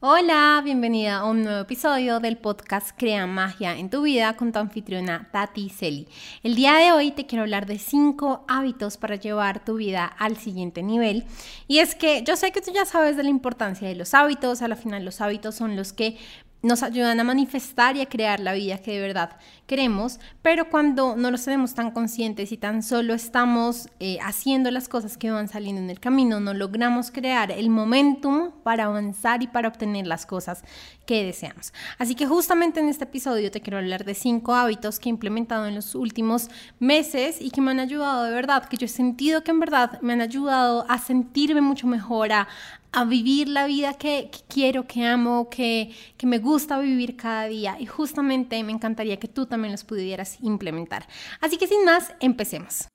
Hola, bienvenida a un nuevo episodio del podcast Crea Magia en tu vida con tu anfitriona Tati Celi. El día de hoy te quiero hablar de 5 hábitos para llevar tu vida al siguiente nivel. Y es que yo sé que tú ya sabes de la importancia de los hábitos, a la final los hábitos son los que nos ayudan a manifestar y a crear la vida que de verdad queremos, pero cuando no los tenemos tan conscientes y tan solo estamos eh, haciendo las cosas que van saliendo en el camino, no logramos crear el momentum para avanzar y para obtener las cosas que deseamos. Así que justamente en este episodio te quiero hablar de cinco hábitos que he implementado en los últimos meses y que me han ayudado de verdad, que yo he sentido que en verdad me han ayudado a sentirme mucho mejor, a, a vivir la vida que, quiero, que amo, que, que, me gusta vivir cada día. Y justamente me encantaría que tú también los pudieras implementar. Así que sin más, empecemos.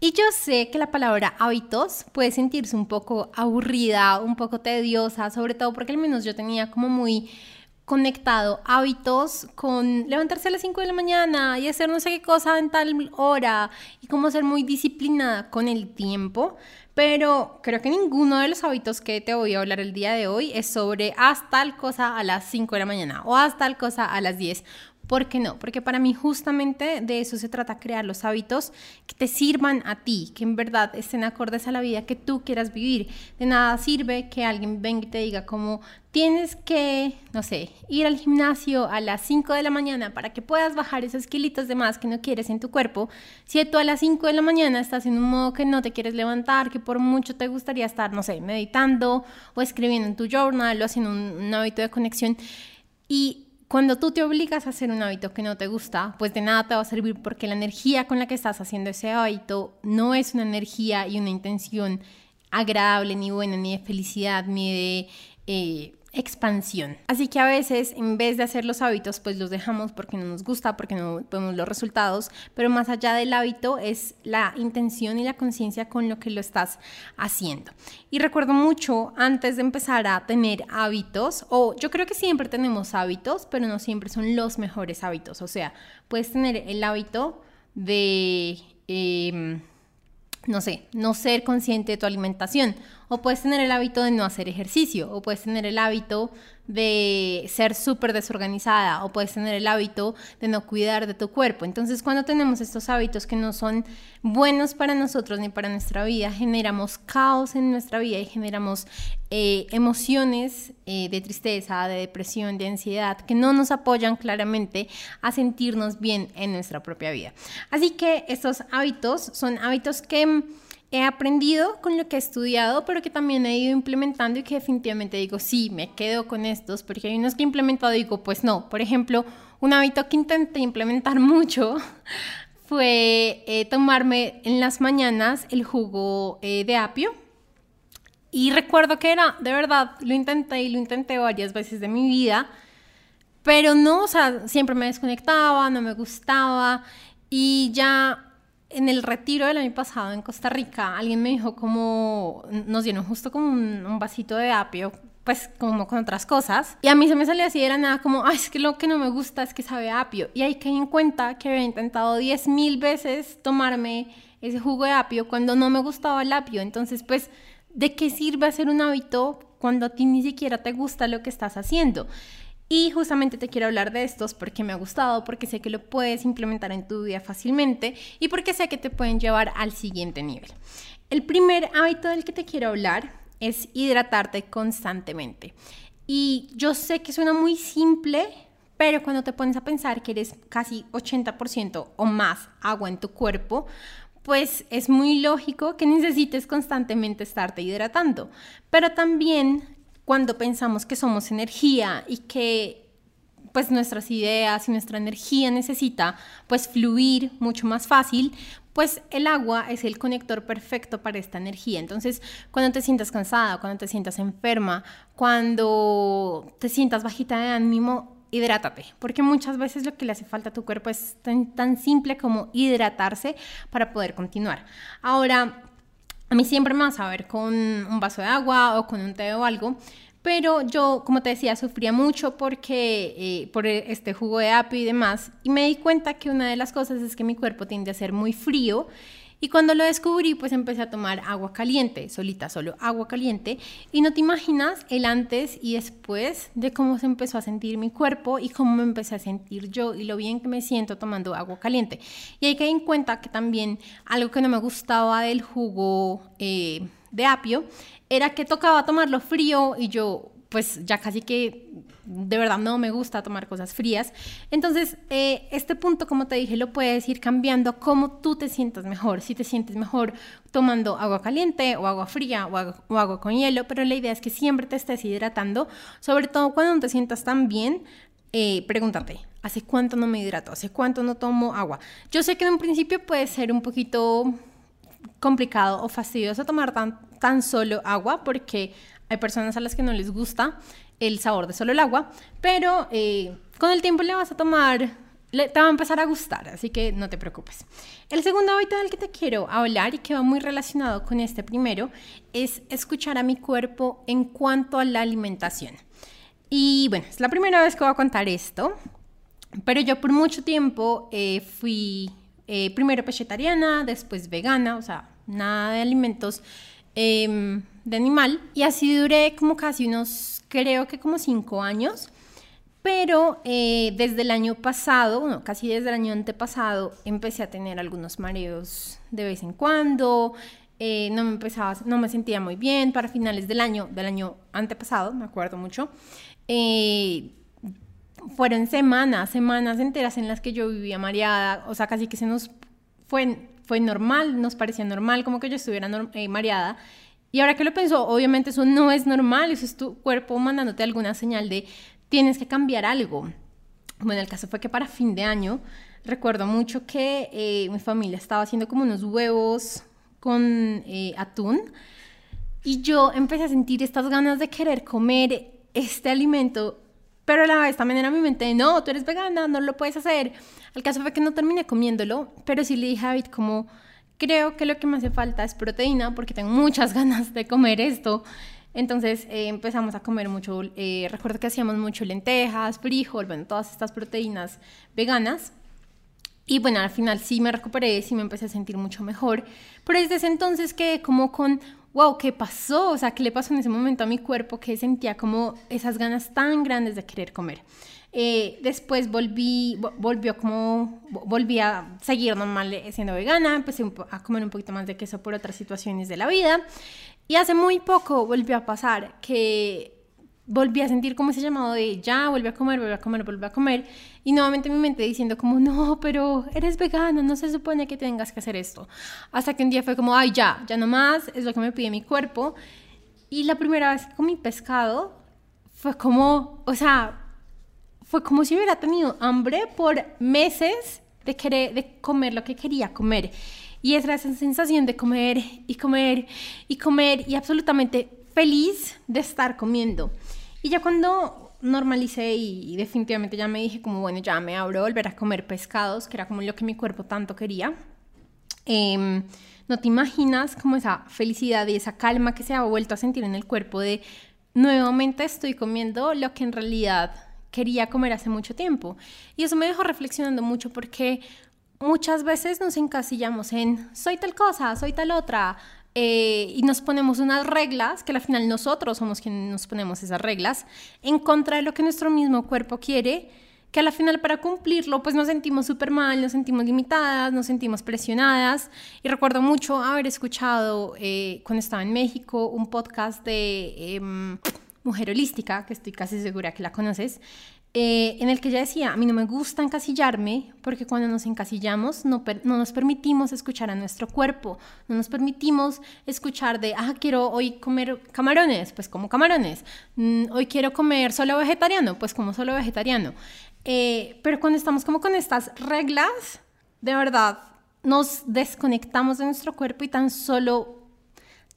Y yo sé que la palabra hábitos puede sentirse un poco aburrida, un poco tediosa, sobre todo porque al menos yo tenía como muy conectado hábitos con levantarse a las 5 de la mañana y hacer no sé qué cosa en tal hora y cómo ser muy disciplinada con el tiempo. Pero creo que ninguno de los hábitos que te voy a hablar el día de hoy es sobre haz tal cosa a las 5 de la mañana o haz tal cosa a las 10 ¿Por qué no? Porque para mí justamente de eso se trata, crear los hábitos que te sirvan a ti, que en verdad estén acordes a la vida que tú quieras vivir. De nada sirve que alguien venga y te diga como tienes que, no sé, ir al gimnasio a las 5 de la mañana para que puedas bajar esos kilitos de más que no quieres en tu cuerpo. Si tú a las 5 de la mañana estás en un modo que no te quieres levantar, que por mucho te gustaría estar, no sé, meditando o escribiendo en tu journal o haciendo un, un hábito de conexión. Y cuando tú te obligas a hacer un hábito que no te gusta, pues de nada te va a servir porque la energía con la que estás haciendo ese hábito no es una energía y una intención agradable, ni buena, ni de felicidad, ni de eh, expansión. Así que a veces en vez de hacer los hábitos, pues los dejamos porque no nos gusta, porque no vemos los resultados, pero más allá del hábito es la intención y la conciencia con lo que lo estás haciendo. Y recuerdo mucho antes de empezar a tener hábitos, o yo creo que siempre tenemos hábitos, pero no siempre son los mejores hábitos. O sea, puedes tener el hábito de... Em, no sé, no ser consciente de tu alimentación. O puedes tener el hábito de no hacer ejercicio. O puedes tener el hábito de ser súper desorganizada. O puedes tener el hábito de no cuidar de tu cuerpo. Entonces, cuando tenemos estos hábitos que no son buenos para nosotros ni para nuestra vida, generamos caos en nuestra vida y generamos eh, emociones eh, de tristeza, de depresión, de ansiedad, que no nos apoyan claramente a sentirnos bien en nuestra propia vida. Así que estos hábitos son hábitos que he aprendido con lo que he estudiado, pero que también he ido implementando y que definitivamente digo, sí, me quedo con estos, porque hay unos que he implementado y digo, pues no. Por ejemplo, un hábito que intenté implementar mucho fue eh, tomarme en las mañanas el jugo de apio y recuerdo que era, de verdad, lo intenté y lo intenté varias veces de mi vida, pero no, o sea, siempre me desconectaba, no me gustaba y ya en el retiro del año pasado en Costa Rica, alguien me dijo como, nos dieron justo como un, vasito de apio, pues como con otras cosas. Y a mí se me salía así, era nada como, es que lo que no me gusta es que sabe apio. Y ahí caí en cuenta que había intentado 10.000 veces tomarme ese jugo de apio cuando no me gustaba el apio. Entonces, pues ¿de qué sirve hacer un hábito cuando a ti ni siquiera te gusta lo que estás haciendo? Y justamente te quiero hablar de estos porque me ha gustado, porque sé que lo puedes implementar en tu vida fácilmente y porque sé que te pueden llevar al siguiente nivel. El primer hábito del que te quiero hablar es hidratarte constantemente. Y yo sé que suena muy simple, pero cuando te pones a pensar que eres casi 80% o más agua en tu cuerpo, pues es muy lógico que necesites constantemente estarte hidratando. Pero también cuando pensamos que somos energía y que pues nuestras ideas y nuestra energía necesita pues fluir mucho más fácil, pues el agua es el conector perfecto para esta energía. Entonces, cuando te sientas cansada, cuando te sientas enferma, cuando te sientas bajita de ánimo, hidrátate, porque muchas veces lo que le hace falta a tu cuerpo es tan, simple como hidratarse para poder continuar. Ahora, a mí siempre me vas a ver con un vaso de agua o con un té o algo, pero yo, como te decía, sufría mucho porque eh, por este jugo de apio y demás, y me di cuenta que una de las cosas es que mi cuerpo tiende a ser muy frío Y cuando lo descubrí, pues empecé a tomar agua caliente, solita, solo agua caliente. Y no te imaginas el antes y después de cómo se empezó a sentir mi cuerpo y cómo me empecé a sentir yo y lo bien que me siento tomando agua caliente. Y hay que dar en cuenta que también algo que no me gustaba del jugo eh, de apio era que tocaba tomarlo frío y yo pues ya casi que de verdad no me gusta tomar cosas frías. Entonces, eh, este punto, como te dije, lo puedes ir cambiando como tú te sientas mejor. Si te sientes mejor tomando agua caliente o agua fría o agua, con hielo, pero la idea es que siempre te estés hidratando, sobre todo cuando no te sientas tan bien. Eh, pregúntate, ¿hace cuánto no me hidrato? ¿Hace cuánto no tomo agua? Yo sé que en un principio puede ser un poquito complicado o fastidioso tomar tan, tan solo agua porque hay personas a las que no les gusta el sabor de solo el agua, pero eh, con el tiempo le vas a tomar, le, te va a empezar a gustar, así que no te preocupes. El segundo hábito del que te quiero hablar y que va muy relacionado con este primero es escuchar a mi cuerpo en cuanto a la alimentación. Y bueno, es la primera vez que voy a contar esto, pero yo por mucho tiempo eh, fui eh, primero vegetariana, después vegana, o sea, nada de alimentos em, de animal. Y así duré como casi unos, creo que como cinco años. Pero eh, desde el año pasado, bueno, casi desde el año antepasado, empecé a tener algunos mareos de vez en cuando. Eh, no me empezaba, no me sentía muy bien. Para finales del año, del año antepasado, me acuerdo mucho. Eh, fueron semanas, semanas enteras en las que yo vivía mareada. O sea, casi que se nos fue, fue normal, nos parecía normal, como que yo estuviera mareada. Y ahora que lo pienso, obviamente eso no es normal, eso es tu cuerpo mandándote alguna señal de tienes que cambiar algo. Bueno, el caso fue que para fin de año recuerdo mucho que eh, mi familia estaba haciendo como unos huevos con eh, atún y yo empecé a sentir estas ganas de querer comer este alimento, pero a la vez también era mi mente, no, tú eres vegana, no lo puedes hacer. El caso fue que no terminé comiéndolo, pero sí le dije a David como creo que lo que me hace falta es proteína porque tengo muchas ganas de comer esto. Entonces eh, empezamos a comer mucho, eh, recuerdo que hacíamos mucho lentejas, frijol, bueno, todas estas proteínas veganas. Y bueno, al final sí me recuperé, sí me empecé a sentir mucho mejor. Pero desde ese entonces quedé como con, wow, ¿qué pasó? O sea, ¿qué le pasó en ese momento a mi cuerpo que sentía como esas ganas tan grandes de querer comer? Eh, después volví, volvió como, volví a seguir normal eh, siendo vegana, empecé a comer un poquito más de queso por otras situaciones de la vida. Y hace muy poco volvió a pasar que volví a sentir como ese llamado de ya, vuelve a comer, vuelve a comer, vuelve a comer. Y nuevamente mi mente diciendo como, no, pero eres vegana, no se supone que tengas que hacer esto. Hasta que un día fue como, ay, ya, ya no más, es lo que me pide mi cuerpo. Y la primera vez que comí pescado fue como, o sea, fue como si hubiera tenido hambre por meses de, querer, de comer lo que quería comer. Y es esa sensación de comer y comer y comer y absolutamente feliz de estar comiendo. Y ya cuando normalicé y, definitivamente ya me dije como, bueno, ya me abro a volver a comer pescados, que era como lo que mi cuerpo tanto quería. Em, no te imaginas como esa felicidad y esa calma que se ha vuelto a sentir en el cuerpo de nuevamente estoy comiendo lo que en realidad quería comer hace mucho tiempo. Y eso me dejó reflexionando mucho porque muchas veces nos encasillamos en soy tal cosa, soy tal otra, eh, y nos ponemos unas reglas, que al final nosotros somos quienes nos ponemos esas reglas, en contra de lo que nuestro mismo cuerpo quiere, que al final para cumplirlo pues nos sentimos súper mal, nos sentimos limitadas, nos sentimos presionadas. Y recuerdo mucho haber escuchado eh, cuando estaba en México un podcast de... Em, Mujer Holística, que estoy casi segura que la conoces, eh, en el que ella decía, a mí no me gusta encasillarme porque cuando nos encasillamos no, no, nos permitimos escuchar a nuestro cuerpo, no nos permitimos escuchar de, ah, quiero hoy comer camarones, pues como camarones, mm, hoy quiero comer solo vegetariano, pues como solo vegetariano. Eh, pero cuando estamos como con estas reglas, de verdad, nos desconectamos de nuestro cuerpo y tan solo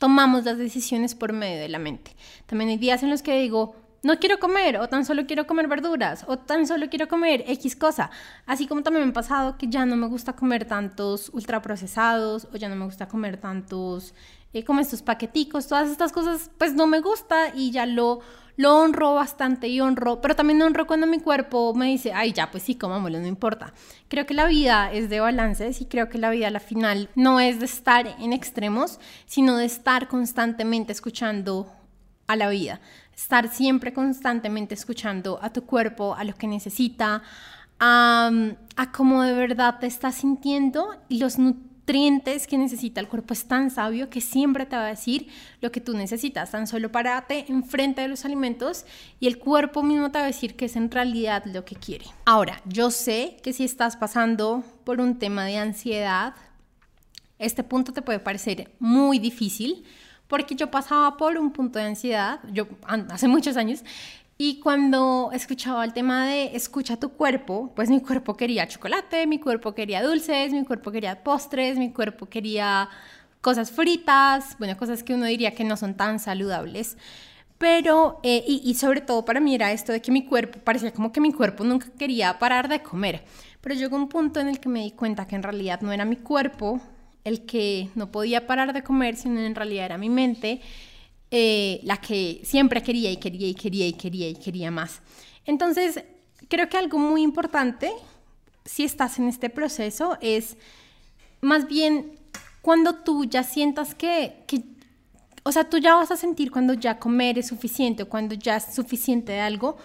tomamos las decisiones por medio de la mente. También hay días en los que digo, no quiero comer, o tan solo quiero comer verduras, o tan solo quiero comer X cosa. Así como también me ha pasado que ya no me gusta comer tantos ultraprocesados, o ya no me gusta comer tantos, eh, como estos paqueticos, todas estas cosas, pues no me gusta y ya lo, lo honro bastante y honro, pero también honro cuando mi cuerpo me dice, ay, ya, pues sí, comámoslo, no importa. Creo que la vida es de balances y creo que la vida a la final no es de estar en extremos, sino de estar constantemente escuchando a la vida, estar siempre constantemente escuchando a tu cuerpo, a lo que necesita, a, a cómo de verdad te estás sintiendo y los nutrientes que necesita el cuerpo es tan sabio que siempre te va a decir lo que tú necesitas. Tan solo parate enfrente de los alimentos y el cuerpo mismo te va a decir que es en realidad lo que quiere. Ahora, yo sé que si estás pasando por un tema de ansiedad, este punto te puede parecer muy difícil porque yo pasaba por un punto de ansiedad, yo hace muchos años, y cuando escuchaba el tema de escucha tu cuerpo, pues mi cuerpo quería chocolate, mi cuerpo quería dulces, mi cuerpo quería postres, mi cuerpo quería cosas fritas, bueno, cosas que uno diría que no son tan saludables. Pero, eh, y, y, sobre todo para mí era esto de que mi cuerpo, parecía como que mi cuerpo nunca quería parar de comer. Pero llegó un punto en el que me di cuenta que en realidad no era mi cuerpo el que no podía parar de comer, sino en realidad era mi mente eh, la que siempre quería y quería y quería y quería y quería más. Entonces, creo que algo muy importante, si estás en este proceso, es más bien cuando tú ya sientas que, que o sea, tú ya vas a sentir cuando ya comer es suficiente o cuando ya es suficiente de algo,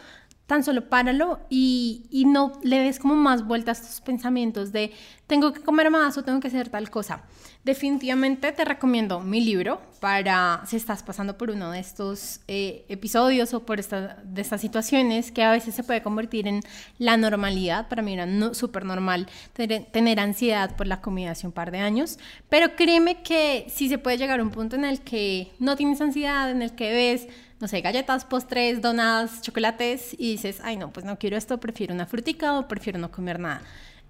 tan solo páralo y, y, no le des como más vueltas a tus pensamientos de tengo que comer más o tengo que hacer tal cosa. Definitivamente te recomiendo mi libro para si estás pasando por uno de estos eh, episodios o por estas situaciones que a veces se puede convertir en la normalidad. Para mí era no, súper normal tener, tener, ansiedad por la comida hace un par de años, pero créeme que si se puede llegar a un punto en el que no tienes ansiedad, en el que ves no sé, galletas, postres, donas, chocolates y dices, ay no, pues no quiero esto, prefiero una frutica o prefiero no comer nada.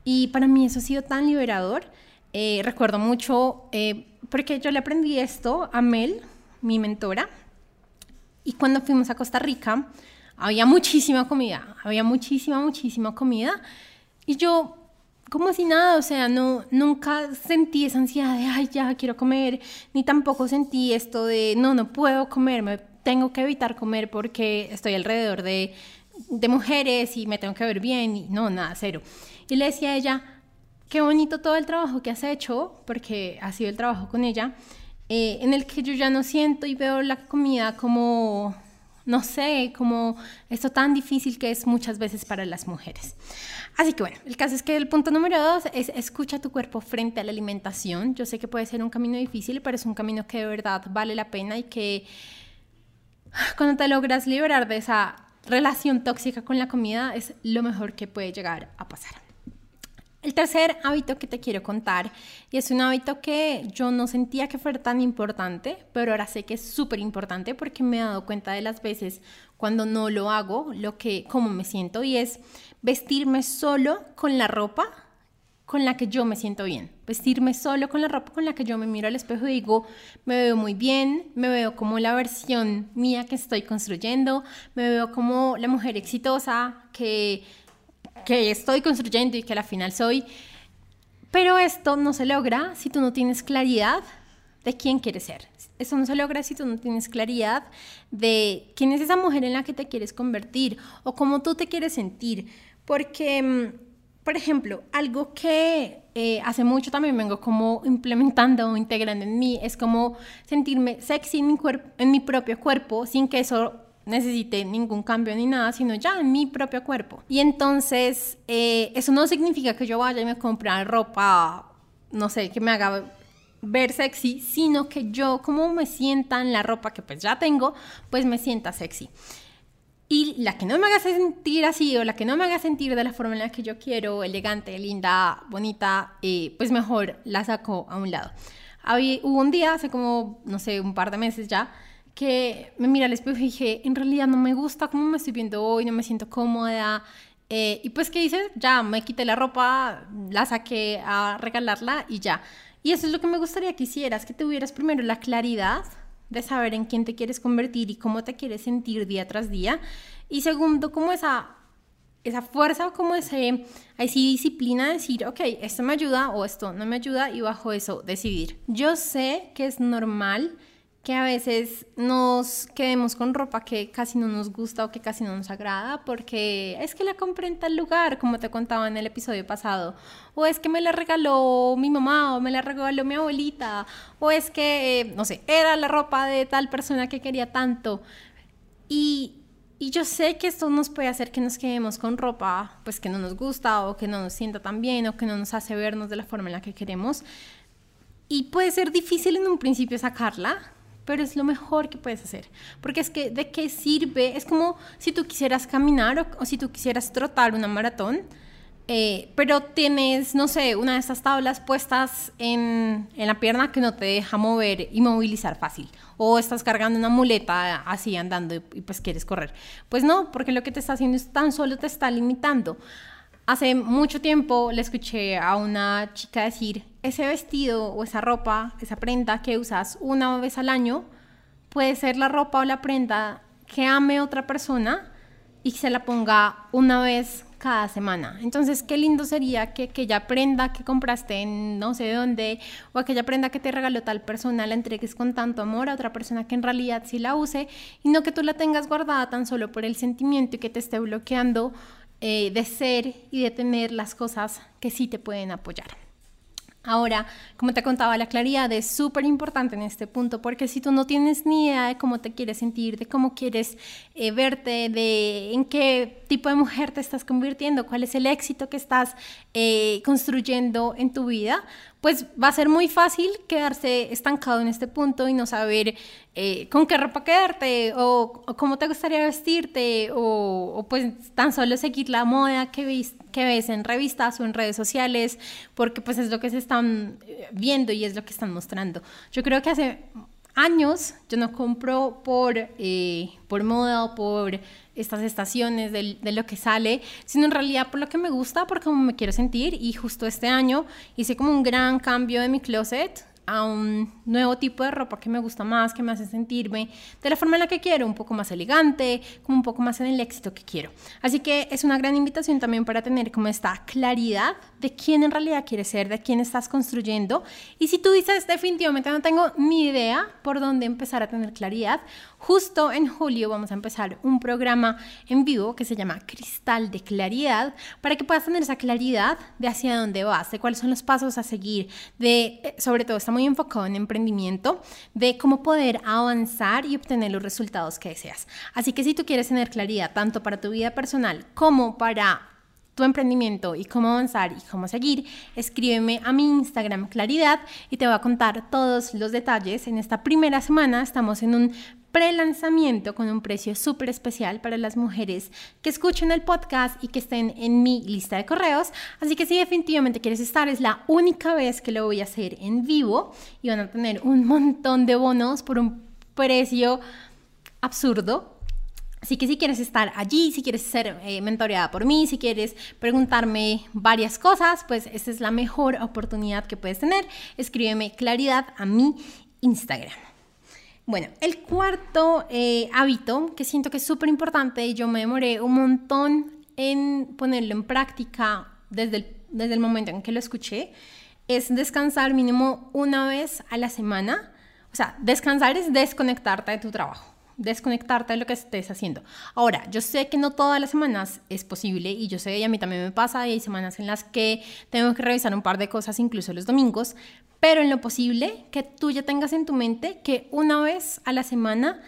Y para mí eso ha sido tan liberador. Eh, recuerdo mucho, eh, porque yo le aprendí esto a Mel, mi mentora, y cuando fuimos a Costa Rica, había muchísima comida, había muchísima, muchísima comida, y yo como si nada, o sea, no, nunca sentí esa ansiedad de, ay, ya quiero comer, ni tampoco sentí esto de, no, no puedo comer, me tengo que evitar comer porque estoy alrededor de, de mujeres y me tengo que ver bien y no, nada, cero. Y le decía a ella, qué bonito todo el trabajo que has hecho, porque ha sido el trabajo con ella, eh, en el que yo ya no siento y veo la comida como, no sé, como esto tan difícil que es muchas veces para las mujeres. Así que bueno, el caso es que el punto número dos es escucha tu cuerpo frente a la alimentación. Yo sé que puede ser un camino difícil, pero es un camino que de verdad vale la pena y que cuando te logras liberar de esa relación tóxica con la comida es lo mejor que puede llegar a pasar. El tercer hábito que te quiero contar, y es un hábito que yo no sentía que fuera tan importante, pero ahora sé que es súper importante porque me he dado cuenta de las veces cuando no lo hago, lo que, cómo me siento, y es vestirme solo con la ropa con la que yo me siento bien. Vestirme solo con la ropa con la que yo me miro al espejo y digo, me veo muy bien, me veo como la versión mía que estoy construyendo, me veo como la mujer exitosa que, que estoy construyendo y que al final soy. Pero esto no se logra si tú no tienes claridad de quién quieres ser. Eso no se logra si tú no tienes claridad de quién es esa mujer en la que te quieres convertir o cómo tú te quieres sentir. Porque mm, por ejemplo, algo que eh, hace mucho también vengo como implementando o integrando en mí es como sentirme sexy en mi, en mi propio cuerpo sin que eso necesite ningún cambio ni nada, sino ya en mi propio cuerpo. Y entonces, eh, eso no significa que yo vaya y me compre ropa, no sé, que me haga ver sexy, sino que yo como me sienta en la ropa que pues ya tengo, pues me sienta sexy. Y la que no me haga sentir así o la que no me haga sentir de la forma en la que yo quiero, elegante, linda, bonita, eh, pues mejor la saco a un lado. Había, hubo un día, hace como, no sé, un par de meses ya, que me miré al espejo y dije, en realidad no me gusta cómo me estoy viendo hoy, no me siento cómoda. Eh, y pues, ¿qué hice? Ya me quité la ropa, la saqué a regalarla y ya. Y eso es lo que me gustaría que hicieras, que tuvieras primero la claridad de saber en quién te quieres convertir y cómo te quieres sentir día tras día. Y segundo, como esa, esa fuerza o como ese, así disciplina de decir, ok, esto me ayuda o esto no me ayuda y bajo eso decidir. Yo sé que es normal que a veces nos quedemos con ropa que casi no nos gusta o que casi no nos agrada porque es que la compré en tal lugar, como te contaba en el episodio pasado, o es que me la regaló mi mamá o me la regaló mi abuelita, o es que, eh, no sé, era la ropa de tal persona que quería tanto. Y, y yo sé que esto nos puede hacer que nos quedemos con ropa pues que no nos gusta o que no nos sienta tan bien o que no nos hace vernos de la forma en la que queremos. Y puede ser difícil en un principio sacarla, pero es lo mejor que puedes hacer. Porque es que, ¿de qué sirve? Es como si tú quisieras caminar o, si tú quisieras trotar una maratón, eh, pero tienes, no sé, una de esas tablas puestas en, en, la pierna que no te deja mover y movilizar fácil. O estás cargando una muleta así andando y, y pues quieres correr. Pues no, porque lo que te está haciendo es tan solo te está limitando. Hace mucho tiempo le escuché a una chica decir, ese vestido o esa ropa, esa prenda que usas una vez al año, puede ser la ropa o la prenda que ame otra persona y se la ponga una vez cada semana. Entonces, qué lindo sería que aquella prenda que compraste en no sé dónde o aquella prenda que te regaló tal persona la entregues con tanto amor a otra persona que en realidad sí la use y no que tú la tengas guardada tan solo por el sentimiento y que te esté bloqueando eh, de ser y de tener las cosas que sí te pueden apoyar. Ahora, como te contaba, la claridad es súper importante en este punto porque si tú no tienes ni idea de cómo te quieres sentir, de cómo quieres eh, verte, de en qué tipo de mujer te estás convirtiendo, cuál es el éxito que estás eh, construyendo en tu vida, pues va a ser muy fácil quedarse estancado en este punto y no saber eh, con qué ropa quedarte o, cómo te gustaría vestirte o, pues tan solo seguir la moda que que ves en revistas o en redes sociales porque pues es lo que se están eh, viendo y es lo que están mostrando. Yo creo que hace años yo no compro por, eh, por moda o por estas estaciones de, de, lo que sale, sino en realidad por lo que me gusta, por cómo me quiero sentir. Y justo este año hice como un gran cambio de mi closet a un nuevo tipo de ropa que me gusta más, que me hace sentirme de la forma en la que quiero, un poco más elegante, como un poco más en el éxito que quiero. Así que es una gran invitación también para tener como esta claridad de quién en realidad quieres ser, de quién estás construyendo. Y si tú dices definitivamente no tengo ni idea por dónde empezar a tener claridad, justo en julio vamos a empezar un programa en vivo que se llama Cristal de Claridad para que puedas tener esa claridad de hacia dónde vas, de cuáles son los pasos a seguir, de eh, sobre todo esta muy enfocado en emprendimiento, de cómo poder avanzar y obtener los resultados que deseas. Así que si tú quieres tener claridad tanto para tu vida personal como para tu emprendimiento y cómo avanzar y cómo seguir, escríbeme a mi Instagram Claridad y te voy a contar todos los detalles. En esta primera semana estamos en un pre-lanzamiento con un precio súper especial para las mujeres que escuchen el podcast y que estén en mi lista de correos. Así que si definitivamente quieres estar, es la única vez que lo voy a hacer en vivo y van a tener un montón de bonos por un precio absurdo. Así que si quieres estar allí, si quieres ser eh, mentoreada por mí, si quieres preguntarme varias cosas, pues esta es la mejor oportunidad que puedes tener. Escríbeme claridad a mi Instagram. Bueno, el cuarto eh, hábito que siento que es súper importante y yo me demoré un montón en ponerlo en práctica desde el, desde el momento en que lo escuché, es descansar mínimo una vez a la semana. O sea, descansar es desconectarte de tu trabajo desconectarte de lo que estés haciendo. Ahora, yo sé que no todas las semanas es posible y yo sé, y a mí también me pasa, y hay semanas en las que tengo que revisar un par de cosas, incluso los domingos, pero en lo posible que tú ya tengas en tu mente que una vez a la semana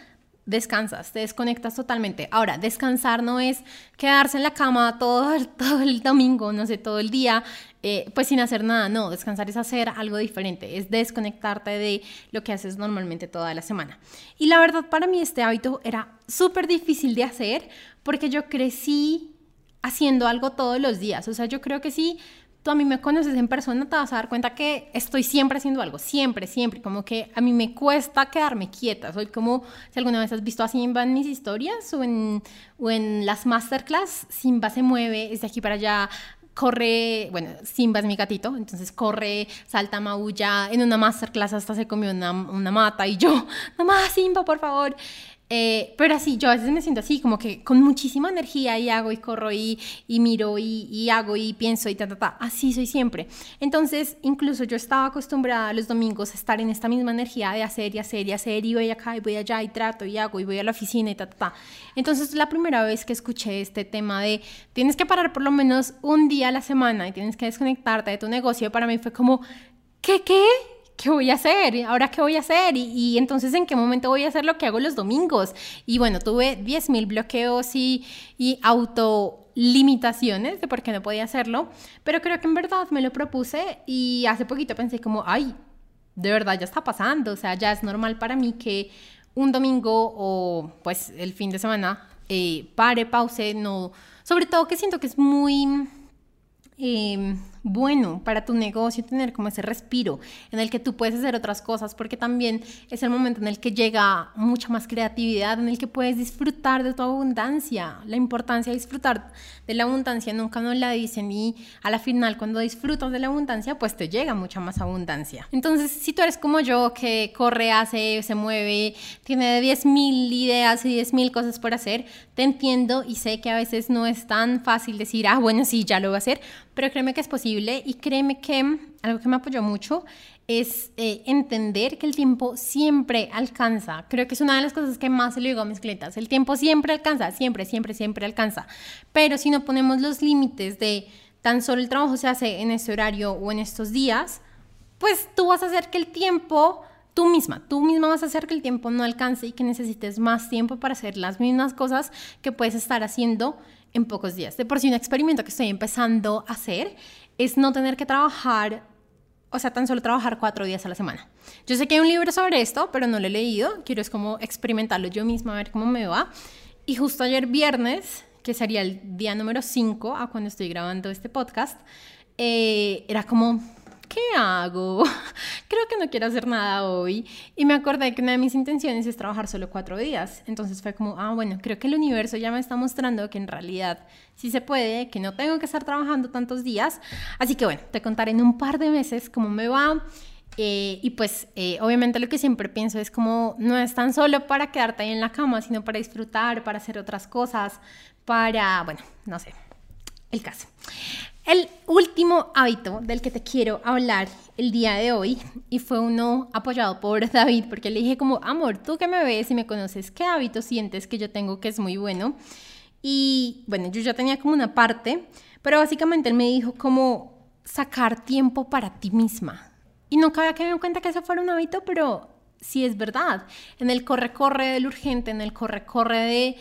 descansas, te desconectas totalmente. Ahora, descansar no es quedarse en la cama todo el, todo el domingo, no sé, todo el día, eh, pues sin hacer nada. No, descansar es hacer algo diferente, es desconectarte de lo que haces normalmente toda la semana. Y la verdad, para mí este hábito era súper difícil de hacer porque yo crecí haciendo algo todos los días. O sea, yo creo que sí tú a mí me conoces en persona, te vas a dar cuenta que estoy siempre haciendo algo, siempre, siempre, como que a mí me cuesta quedarme quieta, soy como, si alguna vez has visto a Simba en mis historias o en, o en las masterclass, Simba se mueve, es de aquí para allá, corre, bueno, Simba es mi gatito, entonces corre, salta, maulla, en una masterclass hasta se comió una, una mata y yo, mamá, Simba, por favor. Eh, pero así, yo a veces me siento así, como que con muchísima energía y hago y corro y, miro y, y, hago y pienso y ta, ta, ta. Así soy siempre. Entonces, incluso yo estaba acostumbrada los domingos a estar en esta misma energía de hacer y hacer y hacer y voy acá y voy allá y trato y hago y voy a la oficina y ta, ta, ta. Entonces, la primera vez que escuché este tema de tienes que parar por lo menos un día a la semana y tienes que desconectarte de tu negocio, para mí fue como, ¿qué, qué? ¿Qué voy a hacer? ¿Ahora qué voy a hacer? Y, entonces, ¿en qué momento voy a hacer lo que hago los domingos? Y bueno, tuve 10.000 bloqueos y, y autolimitaciones de por qué no podía hacerlo, pero creo que en verdad me lo propuse y hace poquito pensé como, ay, de verdad ya está pasando, o sea, ya es normal para mí que un domingo o pues el fin de semana eh, pare, pause, no, sobre todo que siento que es muy Em, bueno para tu negocio tener como ese respiro en el que tú puedes hacer otras cosas porque también es el momento en el que llega mucha más creatividad, en el que puedes disfrutar de tu abundancia. La importancia de disfrutar de la abundancia nunca nos la dicen y a la final cuando disfrutas de la abundancia pues te llega mucha más abundancia. Entonces si tú eres como yo que corre, hace, se mueve, tiene 10.000 ideas y 10.000 cosas por hacer, te entiendo y sé que a veces no es tan fácil decir, ah, bueno, sí, ya lo voy a hacer, pero créeme que es posible y créeme que algo que me apoyó mucho es eh, entender que el tiempo siempre alcanza. Creo que es una de las cosas que más se le digo a mis clientes. El tiempo siempre alcanza, siempre, siempre, siempre alcanza. Pero si no ponemos los límites de tan solo el trabajo se hace en este horario o en estos días, pues tú vas a hacer que el tiempo tú misma, tú misma vas a hacer que el tiempo no alcance y que necesites más tiempo para hacer las mismas cosas que puedes estar haciendo en pocos días. De por sí, un experimento que estoy empezando a hacer es no tener que trabajar, o sea, tan solo trabajar cuatro días a la semana. Yo sé que hay un libro sobre esto, pero no lo he leído. Quiero es como experimentarlo yo misma, a ver cómo me va. Y justo ayer viernes, que sería el día número 5 a cuando estoy grabando este podcast, eh, era como, ¿qué hago? Creo que no quiero hacer nada hoy. Y me acordé que una de mis intenciones es trabajar solo cuatro días. Entonces fue como, ah, bueno, creo que el universo ya me está mostrando que en realidad sí se puede, que no tengo que estar trabajando tantos días. Así que bueno, te contaré en un par de meses cómo me va. Eh, y pues eh, obviamente lo que siempre pienso es como no es tan solo para quedarte ahí en la cama, sino para disfrutar, para hacer otras cosas, para, bueno, no sé, el caso. El último hábito del que te quiero hablar el día de hoy, y fue uno apoyado por David, porque le dije como, amor, tú que me ves y me conoces, ¿qué hábito sientes que yo tengo que es muy bueno? Y bueno, yo ya tenía como una parte, pero básicamente él me dijo como sacar tiempo para ti misma. Y nunca había que me cuenta que eso fuera un hábito, pero sí es verdad. En el corre-corre del urgente, en el corre-corre de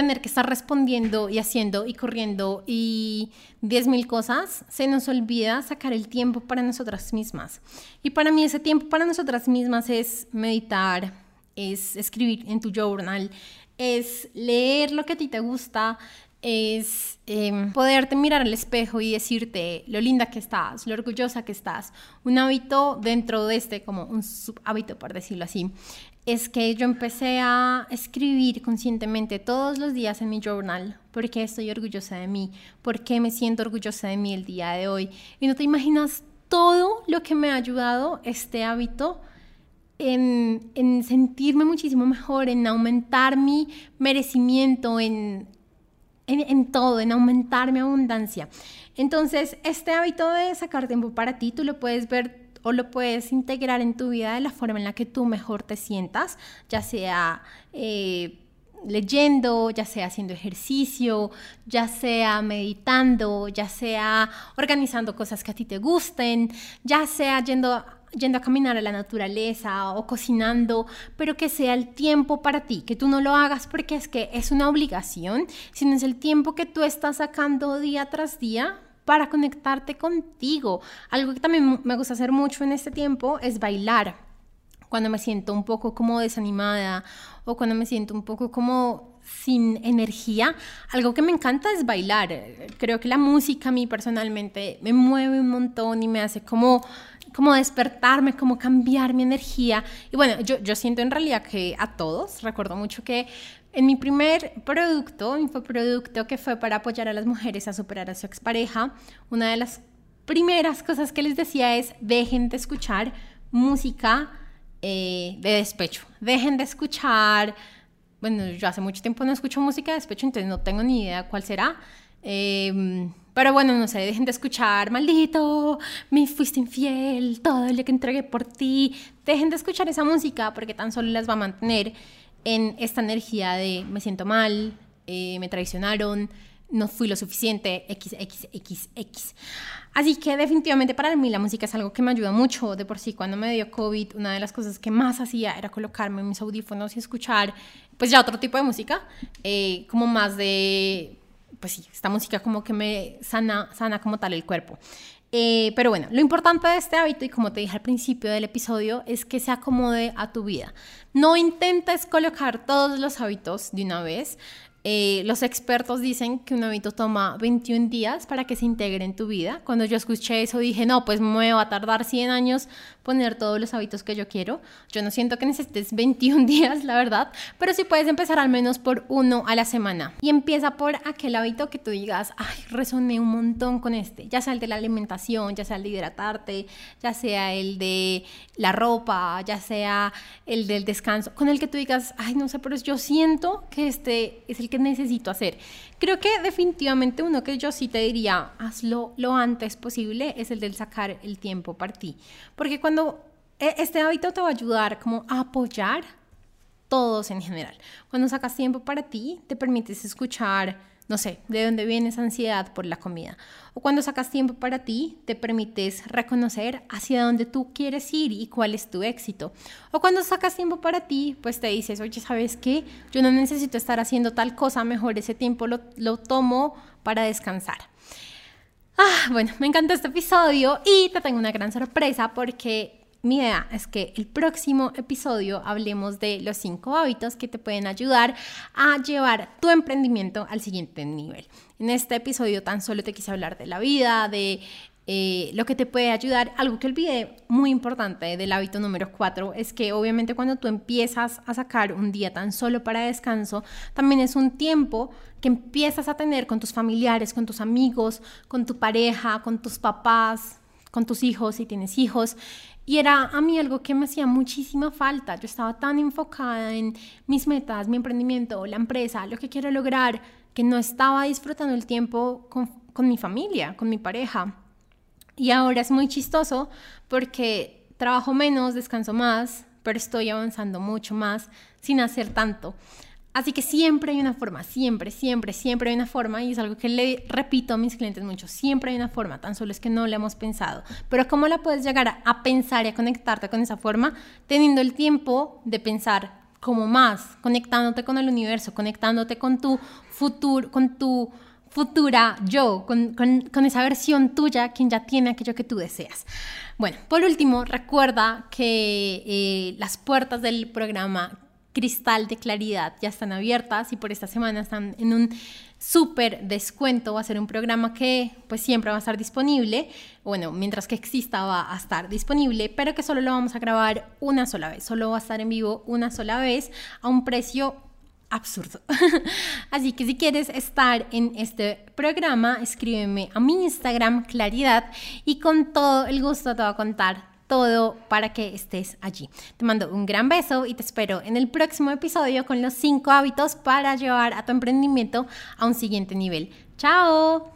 tener que estar respondiendo y haciendo y corriendo y 10.000 cosas, se nos olvida sacar el tiempo para nosotras mismas. Y para mí ese tiempo para nosotras mismas es meditar, es escribir en tu journal, es leer lo que a ti te gusta, es em, poderte mirar al espejo y decirte lo linda que estás, lo orgullosa que estás. Un hábito dentro de este, como un hábito por decirlo así, es que yo empecé a escribir conscientemente todos los días en mi journal por qué estoy orgullosa de mí, por qué me siento orgullosa de mí el día de hoy. Y no te imaginas todo lo que me ha ayudado este hábito en, en sentirme muchísimo mejor, en aumentar mi merecimiento, en, en, en todo, en aumentar mi abundancia. Entonces, este hábito de sacar tiempo para ti, tú lo puedes ver lo puedes integrar en tu vida de la forma en la que tú mejor te sientas, ya sea eh, leyendo, ya sea haciendo ejercicio, ya sea meditando, ya sea organizando cosas que a ti te gusten, ya sea yendo yendo a caminar a la naturaleza o cocinando, pero que sea el tiempo para ti, que tú no lo hagas porque es que es una obligación, sino es el tiempo que tú estás sacando día tras día para conectarte contigo. Algo que también me gusta hacer mucho en este tiempo es bailar. Cuando me siento un poco como desanimada o cuando me siento un poco como sin energía, algo que me encanta es bailar. Creo que la música a mí personalmente me mueve un montón y me hace como como despertarme, como cambiar mi energía. Y bueno, yo, yo siento en realidad que a todos, recuerdo mucho que en mi primer producto, producto que fue para apoyar a las mujeres a superar a su expareja, una de las primeras cosas que les decía es dejen de escuchar música eh, de despecho, dejen de escuchar bueno, yo hace mucho tiempo no escucho música de despecho, entonces no tengo ni idea cuál será. Em, pero bueno, no sé, dejen de escuchar, maldito, me fuiste infiel, todo lo que entregué por ti. Dejen de escuchar esa música porque tan solo las va a mantener en esta energía de me siento mal, eh, me traicionaron, no fui lo suficiente, x, x, x, x. Así que definitivamente para mí la música es algo que me ayuda mucho. De por sí, cuando me dio COVID, una de las cosas que más hacía era colocarme mis audífonos y escuchar, pues ya otro tipo de música, eh, como más de, pues sí, esta música como que me sana, sana como tal el cuerpo. Eh, pero bueno, lo importante de este hábito, y como te dije al principio del episodio, es que se acomode a tu vida. No intentes colocar todos los hábitos de una vez. Eh, los expertos dicen que un hábito toma 21 días para que se integre en tu vida. Cuando yo escuché eso dije, no, pues me va a tardar 100 años poner todos los hábitos que yo quiero. Yo no siento que necesites 21 días, la verdad, pero sí puedes empezar al menos por uno a la semana. Y empieza por aquel hábito que tú digas, ay, resoné un montón con este, ya sea el de la alimentación, ya sea el de hidratarte, ya sea el de la ropa, ya sea el del descanso, con el que tú digas, ay, no sé, pero yo siento que este es el que necesito hacer. Creo que definitivamente uno que yo sí te diría, hazlo lo antes posible, es el del sacar el tiempo para ti. Porque cuando e, este hábito te va a ayudar como a apoyar todos en general. Cuando sacas tiempo para ti, te permites escuchar no sé, de dónde viene esa ansiedad por la comida. O cuando sacas tiempo para ti, te permites reconocer hacia dónde tú quieres ir y cuál es tu éxito. O cuando sacas tiempo para ti, pues te dices, oye, ¿sabes qué? Yo no necesito estar haciendo tal cosa, mejor ese tiempo lo, lo tomo para descansar. Ah, bueno, me encanta este episodio y te tengo una gran sorpresa porque mi idea es que el próximo episodio hablemos de los cinco hábitos que te pueden ayudar a llevar tu emprendimiento al siguiente nivel. En este episodio tan solo te quise hablar de la vida, de eh, lo que te puede ayudar. Algo que olvidé muy importante del hábito número cuatro es que obviamente cuando tú empiezas a sacar un día tan solo para descanso, también es un tiempo que empiezas a tener con tus familiares, con tus amigos, con tu pareja, con tus papás, con tus hijos, si tienes hijos. Y era a mí algo que me hacía muchísima falta. Yo estaba tan enfocada en mis metas, mi emprendimiento, la empresa, lo que quiero lograr, que no estaba disfrutando el tiempo con, con mi familia, con mi pareja. Y ahora es muy chistoso porque trabajo menos, descanso más, pero estoy avanzando mucho más sin hacer tanto. Así que siempre hay una forma, siempre, siempre, siempre hay una forma y es algo que le repito a mis clientes mucho, siempre hay una forma, tan solo es que no la hemos pensado. Pero ¿cómo la puedes llegar a pensar y a conectarte con esa forma teniendo el tiempo de pensar como más, conectándote con el universo, conectándote con tu futuro, con tu futura yo, con, esa versión tuya, quien ya tiene aquello que tú deseas. Bueno, por último, recuerda que eh, las puertas del programa cristal de claridad ya están abiertas y por esta semana están en un súper descuento. Va a ser un programa que pues siempre va a estar disponible. Bueno, mientras que exista va a estar disponible, pero que solo lo vamos a grabar una sola vez. Solo va a estar en vivo una sola vez a un precio absurdo. Así que si quieres estar en este programa, escríbeme a mi Instagram Claridad y con todo el gusto te voy a contar todo para que estés allí. Te mando un gran beso y te espero en el próximo episodio con los 5 hábitos para llevar a tu emprendimiento a un siguiente nivel. ¡Chao!